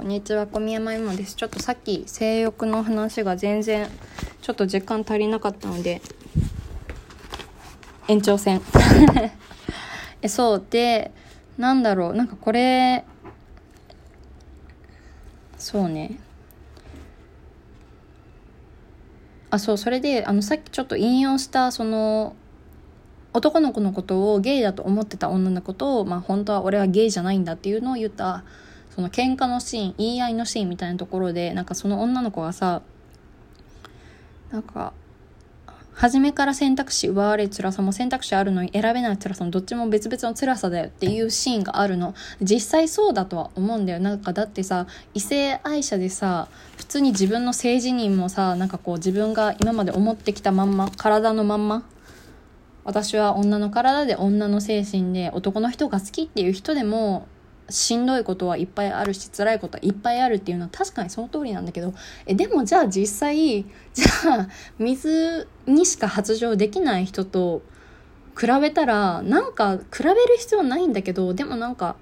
こんにちは、小宮山です。ちょっとさっき性欲の話が全然、ちょっと時間足りなかったので、延長戦。えそうで、なんだろう、なんかこれ、そうね。あ、そう、それで、あの、さっきちょっと引用した、その、男の子のことをゲイだと思ってた女の子と、まあ本当は俺はゲイじゃないんだっていうのを言ったその喧嘩のシーン言い合いのシーンみたいなところでなんかその女の子がさなんか初めから選択肢奪われる辛さも選択肢あるのに選べない辛さもどっちも別々の辛さだよっていうシーンがあるの。実際そうだとは思うんだよ。なんかだってさ異性愛者でさ普通に自分の性自認もさなんかこう自分が今まで思ってきたまんま体のまんま私は女の体で女の精神で男の人が好きっていう人でもしんどいことはいっぱいあるし辛いことはいっぱいあるっていうのは確かにその通りなんだけどえでもじゃあ実際じゃあ水にしか発情できない人と比べたらなんか比べる必要ないんだけどでもなんか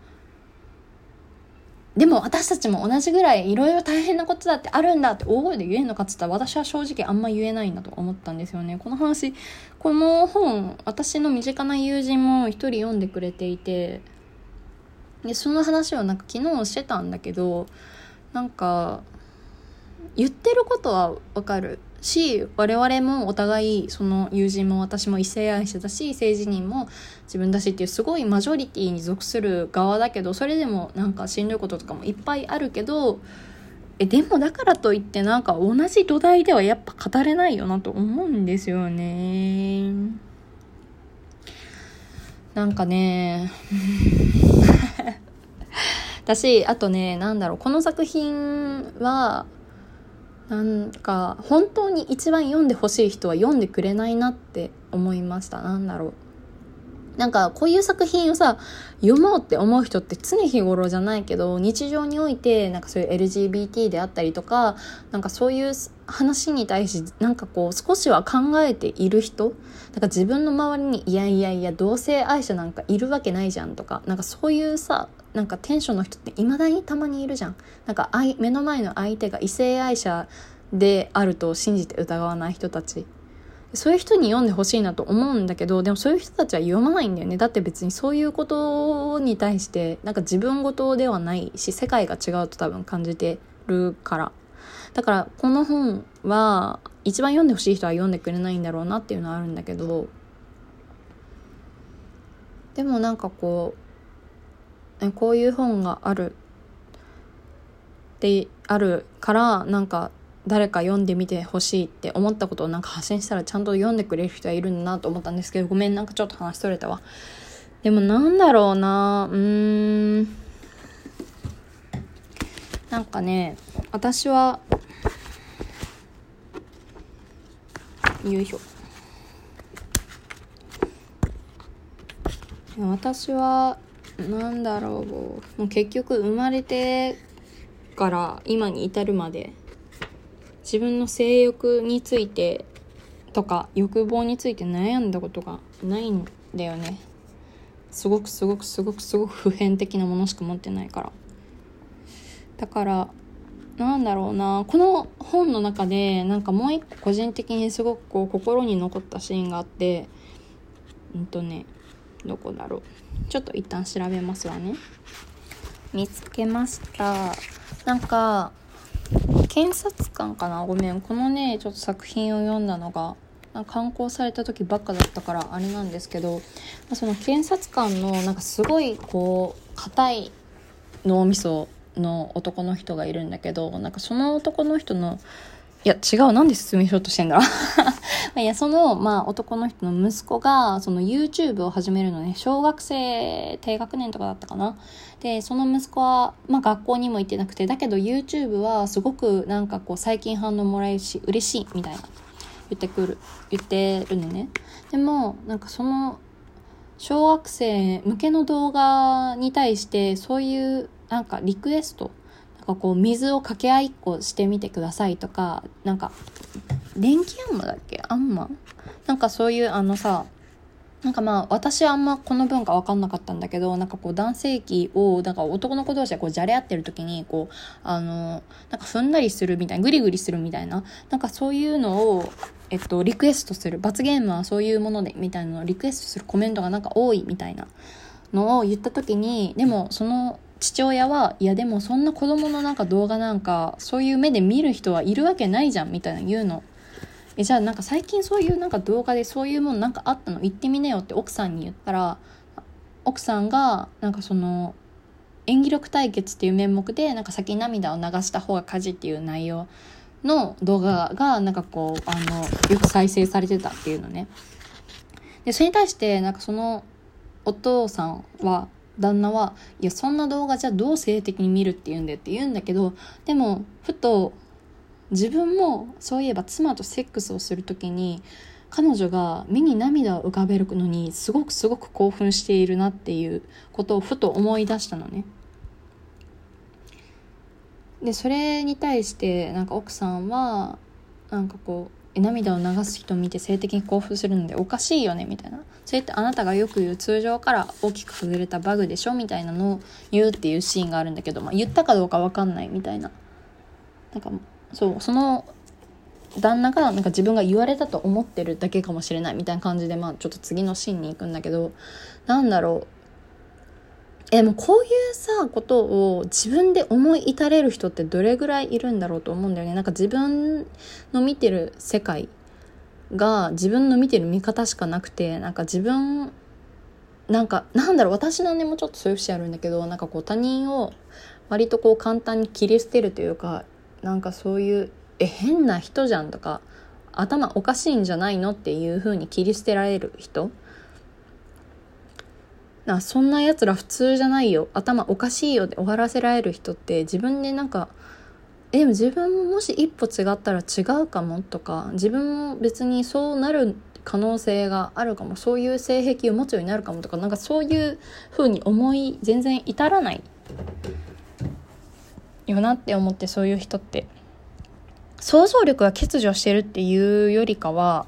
でも私たちも同じぐらいいろいろ大変なことだってあるんだって大声で言えんのかっつったら私は正直あんま言えないんだと思ったんですよね。この話、この本、私の身近な友人も一人読んでくれていて、でその話をなんか昨日してたんだけどなんか言ってることはわかる。し我々もお互いその友人も私も異性愛者だし性自認も自分だしっていうすごいマジョリティに属する側だけどそれでもなんかしんどいこととかもいっぱいあるけどえでもだからといってなんか同じ土台ではやっぱ語れないよなと思うんですよね。なんかね。私あとねなんだろうこの作品はなんか本当に一番読んでほしい人は読んでくれないなって思いました。なんだろう。なんかこういう作品をさ読もうって思う人って常日頃じゃないけど日常においてなんかそういう LGBT であったりとかなんかそういう話に対しなんかこう少しは考えている人なんか自分の周りにいやいやいや同性愛者なんかいるわけないじゃんとかなんかそういうさなんかテンションの人って未だにたまにいるじゃん。なんか目の前の相手が異性愛者であると信じて疑わない人たち。そういう人に読んでほしいなと思うんだけどでもそういう人たちは読まないんだよね。だって別にそういうことに対してなんか自分事ではないし世界が違うと多分感じてるから。だからこの本は一番読んでほしい人は読んでくれないんだろうなっていうのはあるんだけど。でもなんかこうこういう本があるであるからなんか誰か読んでみてほしいって思ったことをなんか発信したらちゃんと読んでくれる人はいるんだなと思ったんですけどごめんなんかちょっと話しとれたわ。でもなんだろうなうーん。なんかね私はよいしょ。私はなんだろう。もう結局生まれてから今に至るまで自分の性欲についてとか欲望について悩んだことがないんだよね。すごくすごくすごくすごく普遍的なものしか持ってないから。だからなんだろうな。この本の中でなんかもう一個個人的にすごくこう心に残ったシーンがあってうんとねどこだろう。ちょっと一旦調べますわね。見つけました。なんか検察官かな？ごめん。このねちょっと作品を読んだのが刊行された時ばっかだったからあれなんですけどその検察官のなんかすごいこう硬い脳みその男の人がいるんだけどなんかその男の人のいや違う。なんで説明しようとしてんだ？いやその、まあ、男の人の息子がその YouTube を始めるのね。小学生低学年とかだったかな？でその息子は、まあ、学校にも行ってなくてだけど YouTube はすごくなんかこう最近反応もらえるし嬉しいみたいな。言ってくる言ってるのね。でもなんかその小学生向けの動画に対してそういうなんかリクエストかこう水を掛け合いっこしてみてくださいとかなんか電気アンマだっけ？アンマ？なんかそういうあのさなんかまあ私はあんまこの文化分かんなかったんだけどなんかこう男性器をなんか男の子同士でこうじゃれ合ってる時にこうあのなんか踏んだりするみたいなグリグリするみたいななんかそういうのをえっとリクエストする。罰ゲームはそういうものでみたいなのをリクエストするコメントがなんか多いみたいなのを言った時にでもその父親はいやでもそんな子供のなんか動画なんかそういう目で見る人はいるわけないじゃんみたいな言うの。えじゃあなんか最近そういうなんか動画でそういうものなんかあったの？言ってみなよって奥さんに言ったら奥さんがなんかその演技力対決っていう面目でなんか先に涙を流した方が家事っていう内容の動画がなんかこうあのよく再生されてたっていうのねでそれに対してなんかそのお父さんは旦那はいやそんな動画じゃどう性的に見るって言うんだよって言うんだけどでもふと自分もそういえば妻とセックスをする時に彼女が目に涙を浮かべるのにすごくすごく興奮しているなっていうことをふと思い出したのね。でそれに対してなんか奥さんはなんかこう涙を流す人を見て性的に興奮するのでおかしいよねみたいな。それってあなたがよく言う通常から大きく外れたバグでしょみたいなのを言うっていうシーンがあるんだけど、まあ、言ったかどうか分かんないみたいな。なんかそうその旦那がなんか自分が言われたと思ってるだけかもしれないみたいな感じでまあちょっと次のシーンに行くんだけどなんだろう。えもうこういうさことを自分で思い至れる人ってどれぐらいいるんだろうと思うんだよね。なんか自分の見てる世界が自分の見てる見方しかなくてなんか自分なんかなんだろう。私の姉もうちょっとそういう節あるんだけどなんかこう他人を割とこう簡単に切り捨てるというかなんかそういうえ変な人じゃんとか頭おかしいんじゃないのっていう風に切り捨てられる人なそんなやつら普通じゃないよ。頭おかしいよで終わらせられる人って自分でなんかでも自分ももし一歩違ったら違うかもとか自分も別にそうなる可能性があるかも。そういう性癖を持つようになるかもとかなんかそういう風に思い全然至らない。よなって思ってそういう人って。想像力が欠如してるっていうよりかは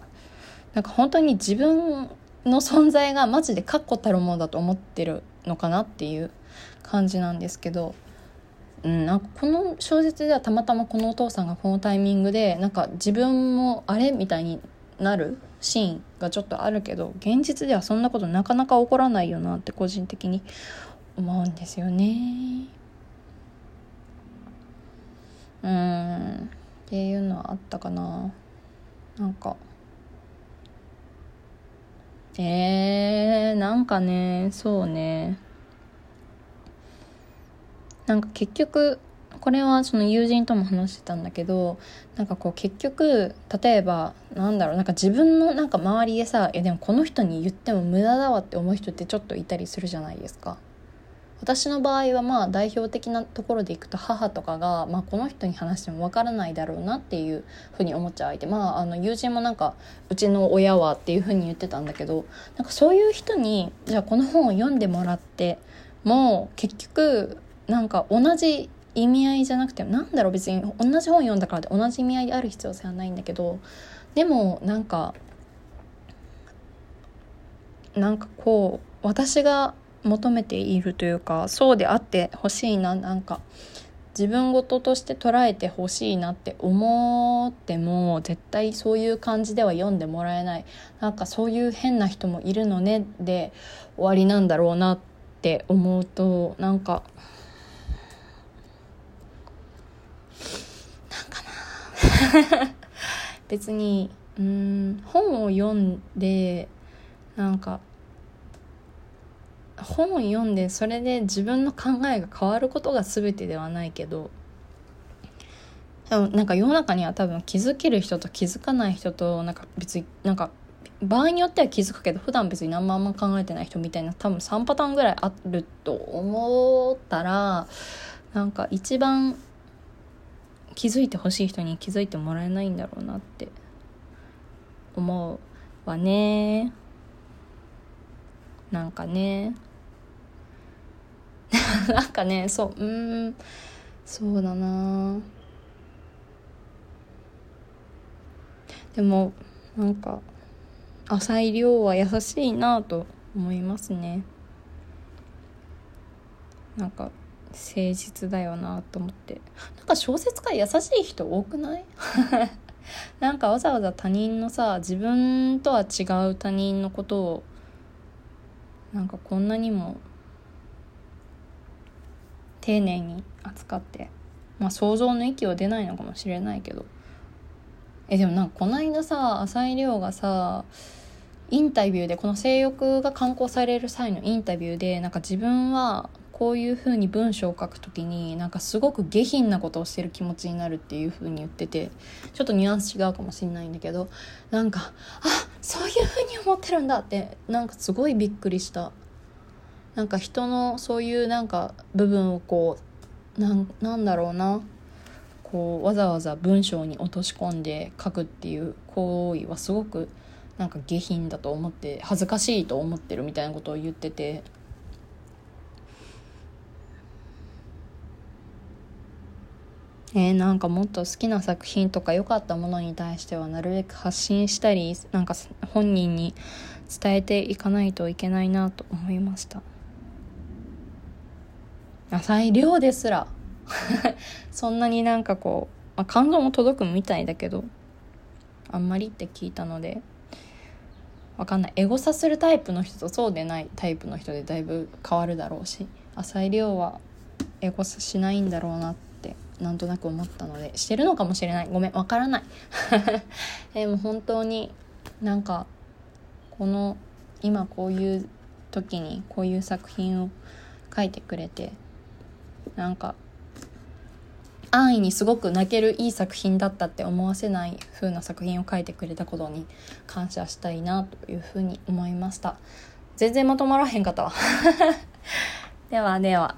なんか本当に自分の存在がマジで確固たるものだと思ってるのかなっていう感じなんですけど、うん、なんかこの小説ではたまたまこのお父さんがこのタイミングでなんか自分もあれみたいになるシーンがちょっとあるけど現実ではそんなことなかなか起こらないよなって個人的に思うんですよね。うんっていうのはあったかななんかえー、なんかねそうねなんか結局これはその友人とも話してたんだけどなんかこう結局例えばなんだろうなんか自分のなんか周りでさ「えでもこの人に言っても無駄だわ」って思う人ってちょっといたりするじゃないですか。私の場合はまあ代表的なところでいくと母とかが、まあ、この人に話してもわからないだろうなっていうふうに思っちゃう相手。まああの友人もなんかうちの親はっていうふうに言ってたんだけどなんかそういう人にじゃあこの本を読んでもらっても結局なんか同じ意味合いじゃなくてなんだろう別に同じ本読んだからって同じ意味合いである必要性はないんだけどでもなんかなんかこう私が求めているというかそうであってほしいななんか。自分事として捉えてほしいなって思っても絶対そういう感じでは読んでもらえない。なんかそういう変な人もいるのねで終わりなんだろうなって思うとなんかなんかな。別にうん本を読んでなんか本を読んでそれで自分の考えが変わることが全てではないけどなんか世の中には多分気づける人と気づかない人となんか別になんか場合によっては気づくけど普段別に何もあんま考えてない人みたいな多分3パターンぐらいあると思ったらなんか一番気づいてほしい人に気づいてもらえないんだろうなって思うわね。なんかね。なんかねそううんそうだな。でもなんか浅井亮は優しいなと思いますね。なんか誠実だよなと思って。なんか小説家優しい人多くない？なんかわざわざ他人のさ自分とは違う他人のことをなんかこんなにも丁寧に扱ってまあ想像の域は出ないのかもしれないけど。えでもなんかこの間さ浅井亮がさインタビューでこの性欲が刊行される際のインタビューでなんか自分はこういう風に文章を書くときになんかすごく下品なことをしてる気持ちになるっていう風に言っててちょっとニュアンス違うかもしれないんだけどなんかあそういう風に思ってるんだってなんかすごいびっくりした。なんか人のそういうなんか部分をこうなんなんだろうな。こうわざわざ文章に落とし込んで書くっていう行為はすごくなんか下品だと思って恥ずかしいと思ってるみたいなことを言ってて。えー、なんかもっと好きな作品とか良かったものに対してはなるべく発信したりなんか本人に伝えていかないといけないなと思いました。浅い量ですら。そんなになんかこう、まあ、感動も届くみたいだけどあんまりって聞いたのでわかんない。エゴサするタイプの人とそうでないタイプの人でだいぶ変わるだろうし浅い量はエゴサしないんだろうなってなんとなく思ったのでしてるのかもしれない。ごめんわからない。でも本当になんかこの今こういう時にこういう作品を書いてくれてなんか安易にすごく泣けるいい作品だったって思わせない風な作品を書いてくれたことに感謝したいなというふうに思いました。全然まとまらへんかったわ。で はでは。